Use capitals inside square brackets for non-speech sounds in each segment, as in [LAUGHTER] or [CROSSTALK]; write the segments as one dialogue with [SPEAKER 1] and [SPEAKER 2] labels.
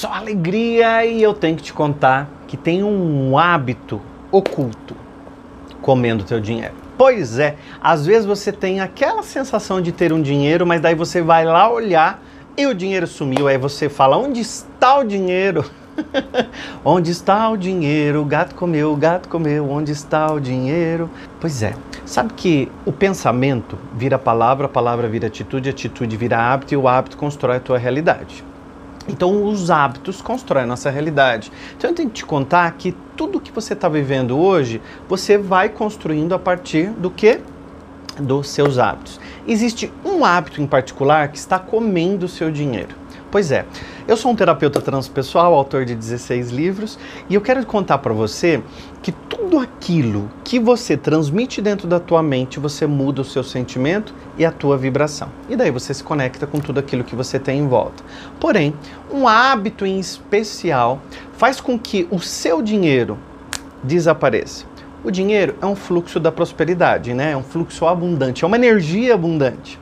[SPEAKER 1] só alegria e eu tenho que te contar que tem um hábito oculto comendo teu dinheiro. Pois é, às vezes você tem aquela sensação de ter um dinheiro, mas daí você vai lá olhar e o dinheiro sumiu. Aí você fala: onde está o dinheiro? [LAUGHS] onde está o dinheiro? O gato comeu, o gato comeu, onde está o dinheiro? Pois é, sabe que o pensamento vira palavra, a palavra vira atitude, a atitude vira hábito e o hábito constrói a tua realidade. Então, os hábitos constroem a nossa realidade. Então, eu tenho que te contar que tudo que você está vivendo hoje, você vai construindo a partir do que? Dos seus hábitos. Existe um hábito em particular que está comendo o seu dinheiro. Pois é, eu sou um terapeuta transpessoal, autor de 16 livros, e eu quero contar para você que tudo aquilo que você transmite dentro da tua mente, você muda o seu sentimento e a tua vibração. E daí você se conecta com tudo aquilo que você tem em volta. Porém, um hábito em especial faz com que o seu dinheiro desapareça. O dinheiro é um fluxo da prosperidade, né? É um fluxo abundante, é uma energia abundante.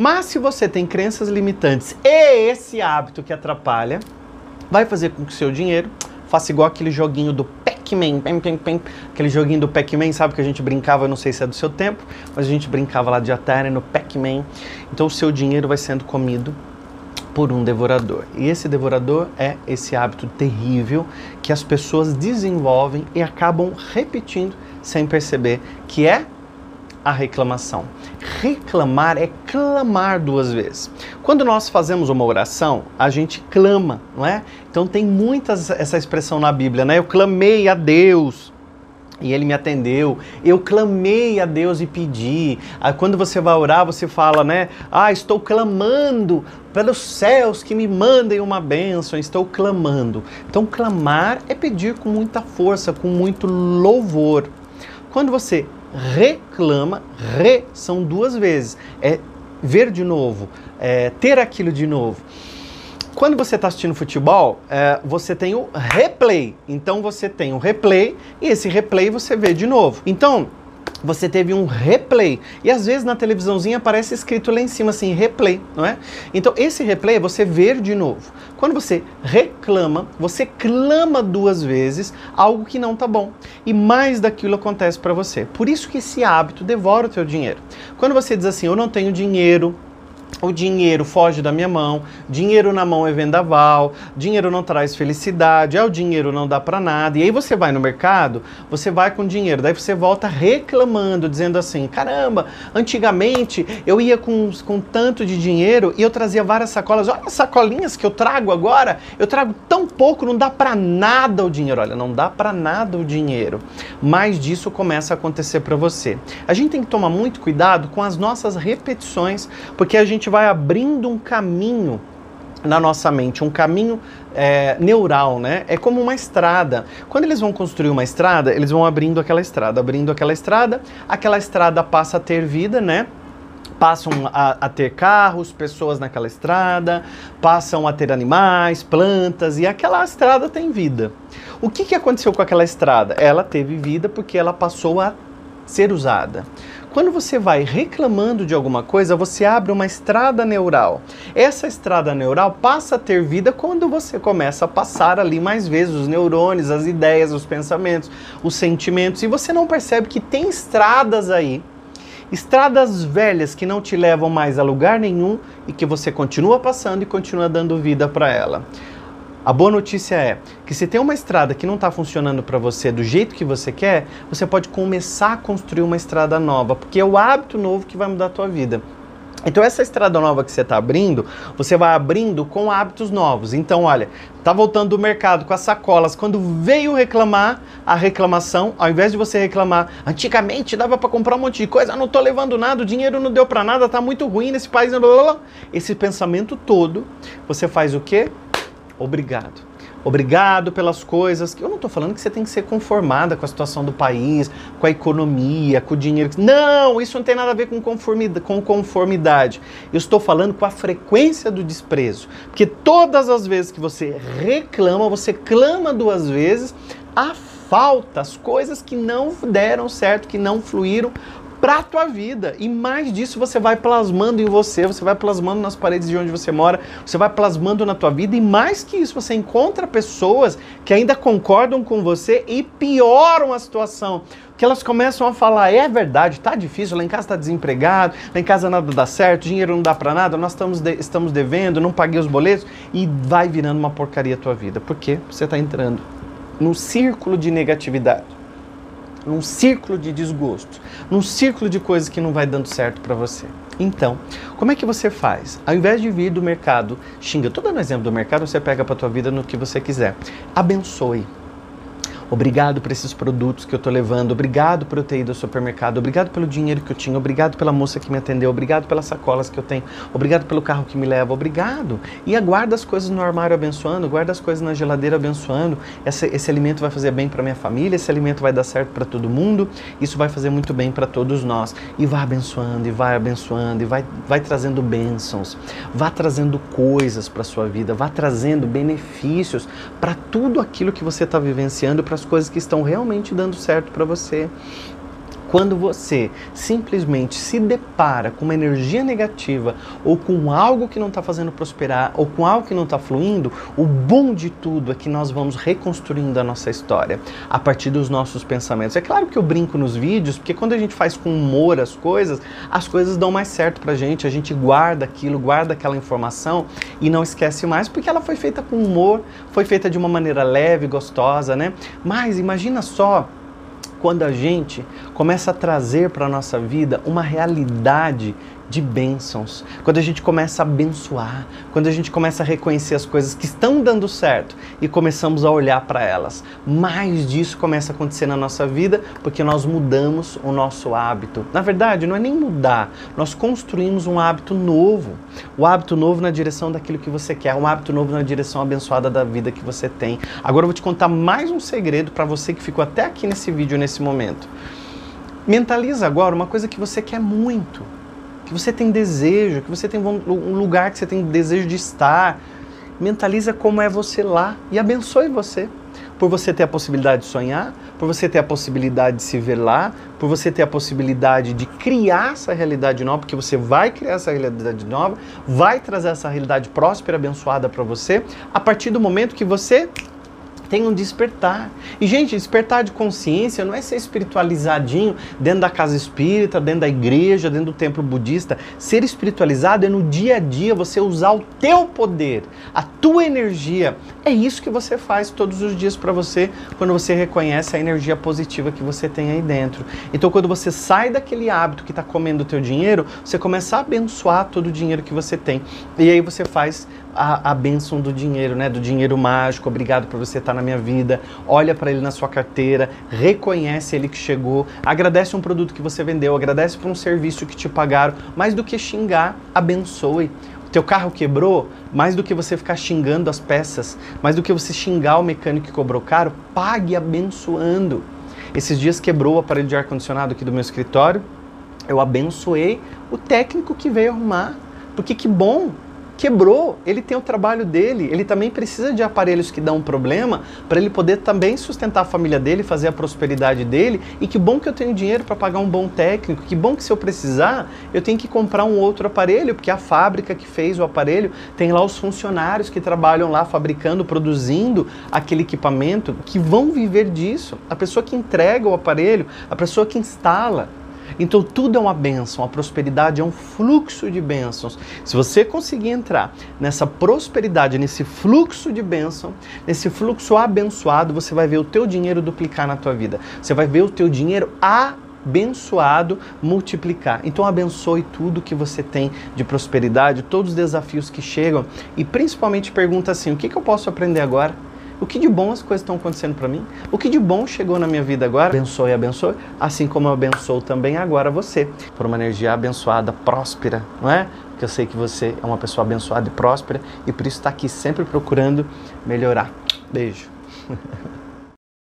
[SPEAKER 1] Mas se você tem crenças limitantes e esse hábito que atrapalha, vai fazer com que o seu dinheiro faça igual aquele joguinho do Pac-Man, aquele joguinho do Pac-Man, sabe que a gente brincava, eu não sei se é do seu tempo, mas a gente brincava lá de Atari no Pac-Man. Então o seu dinheiro vai sendo comido por um devorador. E esse devorador é esse hábito terrível que as pessoas desenvolvem e acabam repetindo sem perceber, que é a reclamação. Reclamar é clamar duas vezes. Quando nós fazemos uma oração, a gente clama, não é? Então tem muitas essa expressão na Bíblia, né? Eu clamei a Deus e ele me atendeu. Eu clamei a Deus e pedi. Ah, quando você vai orar, você fala, né? Ah, estou clamando pelos céus que me mandem uma bênção. Estou clamando. Então, clamar é pedir com muita força, com muito louvor. Quando você reclama, re são duas vezes, é ver de novo, é ter aquilo de novo. Quando você está assistindo futebol, é, você tem o replay. Então você tem o replay e esse replay você vê de novo. Então, você teve um replay. E às vezes na televisãozinha aparece escrito lá em cima assim, replay, não é? Então esse replay é você ver de novo. Quando você reclama, você clama duas vezes algo que não tá bom. E mais daquilo acontece para você. Por isso que esse hábito devora o teu dinheiro. Quando você diz assim, eu não tenho dinheiro, o dinheiro foge da minha mão, dinheiro na mão é vendaval, dinheiro não traz felicidade, é o dinheiro não dá para nada. E aí você vai no mercado, você vai com dinheiro, daí você volta reclamando, dizendo assim: caramba, antigamente eu ia com, com tanto de dinheiro e eu trazia várias sacolas. Olha as sacolinhas que eu trago agora, eu trago tão pouco, não dá para nada o dinheiro. Olha, não dá para nada o dinheiro. Mais disso começa a acontecer para você. A gente tem que tomar muito cuidado com as nossas repetições, porque a gente vai abrindo um caminho na nossa mente, um caminho é, neural, né? É como uma estrada. Quando eles vão construir uma estrada, eles vão abrindo aquela estrada, abrindo aquela estrada, aquela estrada passa a ter vida, né? Passam a, a ter carros, pessoas naquela estrada, passam a ter animais, plantas, e aquela estrada tem vida. O que, que aconteceu com aquela estrada? Ela teve vida porque ela passou a ser usada. Quando você vai reclamando de alguma coisa, você abre uma estrada neural. Essa estrada neural passa a ter vida quando você começa a passar ali mais vezes os neurônios, as ideias, os pensamentos, os sentimentos, e você não percebe que tem estradas aí estradas velhas que não te levam mais a lugar nenhum e que você continua passando e continua dando vida para ela. A boa notícia é que se tem uma estrada que não está funcionando para você do jeito que você quer, você pode começar a construir uma estrada nova, porque é o hábito novo que vai mudar a tua vida. Então essa estrada nova que você está abrindo, você vai abrindo com hábitos novos. Então, olha, tá voltando do mercado com as sacolas. Quando veio reclamar, a reclamação, ao invés de você reclamar, antigamente dava para comprar um monte de coisa, não tô levando nada, o dinheiro não deu para nada, tá muito ruim nesse país. Blá, blá, blá. Esse pensamento todo, você faz o quê? Obrigado. Obrigado pelas coisas. Eu não estou falando que você tem que ser conformada com a situação do país, com a economia, com o dinheiro. Não, isso não tem nada a ver com conformidade. Com conformidade. Eu estou falando com a frequência do desprezo. Porque todas as vezes que você reclama, você clama duas vezes a falta, as coisas que não deram certo, que não fluíram para a tua vida. E mais disso você vai plasmando em você, você vai plasmando nas paredes de onde você mora, você vai plasmando na tua vida e mais que isso, você encontra pessoas que ainda concordam com você e pioram a situação. Que elas começam a falar, é verdade, tá difícil, lá em casa tá desempregado, lá em casa nada dá certo, dinheiro não dá para nada, nós estamos, de, estamos devendo, não paguei os boletos e vai virando uma porcaria a tua vida. Porque você está entrando num círculo de negatividade num círculo de desgostos, num círculo de coisas que não vai dando certo para você. Então, como é que você faz? Ao invés de vir do mercado, xinga, dando um exemplo do mercado, você pega para tua vida no que você quiser. Abençoe. Obrigado por esses produtos que eu estou levando. Obrigado por eu ter ido ao supermercado. Obrigado pelo dinheiro que eu tinha. Obrigado pela moça que me atendeu. Obrigado pelas sacolas que eu tenho. Obrigado pelo carro que me leva. Obrigado. E aguarda as coisas no armário abençoando. Guarda as coisas na geladeira abençoando. Esse, esse alimento vai fazer bem para minha família. Esse alimento vai dar certo para todo mundo. Isso vai fazer muito bem para todos nós. E vai abençoando, e vai abençoando, e vai, vai trazendo bênçãos. Vá trazendo coisas para sua vida. Vá trazendo benefícios para tudo aquilo que você está vivenciando, as coisas que estão realmente dando certo para você. Quando você simplesmente se depara com uma energia negativa ou com algo que não está fazendo prosperar ou com algo que não está fluindo, o bom de tudo é que nós vamos reconstruindo a nossa história a partir dos nossos pensamentos. É claro que eu brinco nos vídeos, porque quando a gente faz com humor as coisas, as coisas dão mais certo pra gente, a gente guarda aquilo, guarda aquela informação e não esquece mais, porque ela foi feita com humor, foi feita de uma maneira leve, gostosa, né? Mas imagina só quando a gente começa a trazer para a nossa vida uma realidade de bênçãos, quando a gente começa a abençoar, quando a gente começa a reconhecer as coisas que estão dando certo e começamos a olhar para elas. Mais disso começa a acontecer na nossa vida porque nós mudamos o nosso hábito. Na verdade, não é nem mudar, nós construímos um hábito novo. O hábito novo na direção daquilo que você quer, um hábito novo na direção abençoada da vida que você tem. Agora eu vou te contar mais um segredo para você que ficou até aqui nesse vídeo nesse momento. Mentaliza agora uma coisa que você quer muito que você tem desejo, que você tem um lugar que você tem desejo de estar. Mentaliza como é você lá e abençoe você. Por você ter a possibilidade de sonhar, por você ter a possibilidade de se ver lá, por você ter a possibilidade de criar essa realidade nova, porque você vai criar essa realidade nova, vai trazer essa realidade próspera, abençoada para você, a partir do momento que você tem um despertar. E, gente, despertar de consciência não é ser espiritualizadinho dentro da casa espírita, dentro da igreja, dentro do templo budista. Ser espiritualizado é no dia a dia você usar o teu poder, a tua energia. É isso que você faz todos os dias para você quando você reconhece a energia positiva que você tem aí dentro. Então, quando você sai daquele hábito que está comendo o teu dinheiro, você começa a abençoar todo o dinheiro que você tem. E aí você faz a, a bênção do dinheiro, né? Do dinheiro mágico. Obrigado por você estar na minha vida. Olha para ele na sua carteira, reconhece ele que chegou, agradece um produto que você vendeu, agradece por um serviço que te pagaram. Mais do que xingar, abençoe. O teu carro quebrou, mais do que você ficar xingando as peças, mais do que você xingar o mecânico que cobrou caro, pague abençoando. Esses dias quebrou o aparelho de ar-condicionado aqui do meu escritório, eu abençoei o técnico que veio arrumar, porque que bom quebrou, ele tem o trabalho dele, ele também precisa de aparelhos que dão um problema para ele poder também sustentar a família dele, fazer a prosperidade dele. E que bom que eu tenho dinheiro para pagar um bom técnico, que bom que se eu precisar, eu tenho que comprar um outro aparelho, porque a fábrica que fez o aparelho tem lá os funcionários que trabalham lá fabricando, produzindo aquele equipamento, que vão viver disso. A pessoa que entrega o aparelho, a pessoa que instala. Então tudo é uma bênção, a prosperidade é um fluxo de bênçãos. Se você conseguir entrar nessa prosperidade, nesse fluxo de bênção, nesse fluxo abençoado, você vai ver o teu dinheiro duplicar na tua vida. Você vai ver o teu dinheiro abençoado multiplicar. Então abençoe tudo que você tem de prosperidade, todos os desafios que chegam e principalmente pergunta assim: o que, que eu posso aprender agora? O que de bom as coisas estão acontecendo para mim? O que de bom chegou na minha vida agora? Abençoe, abençoe, assim como eu abençoo também agora você, por uma energia abençoada, próspera, não é? Porque eu sei que você é uma pessoa abençoada e próspera e por isso está aqui sempre procurando melhorar. Beijo. [LAUGHS]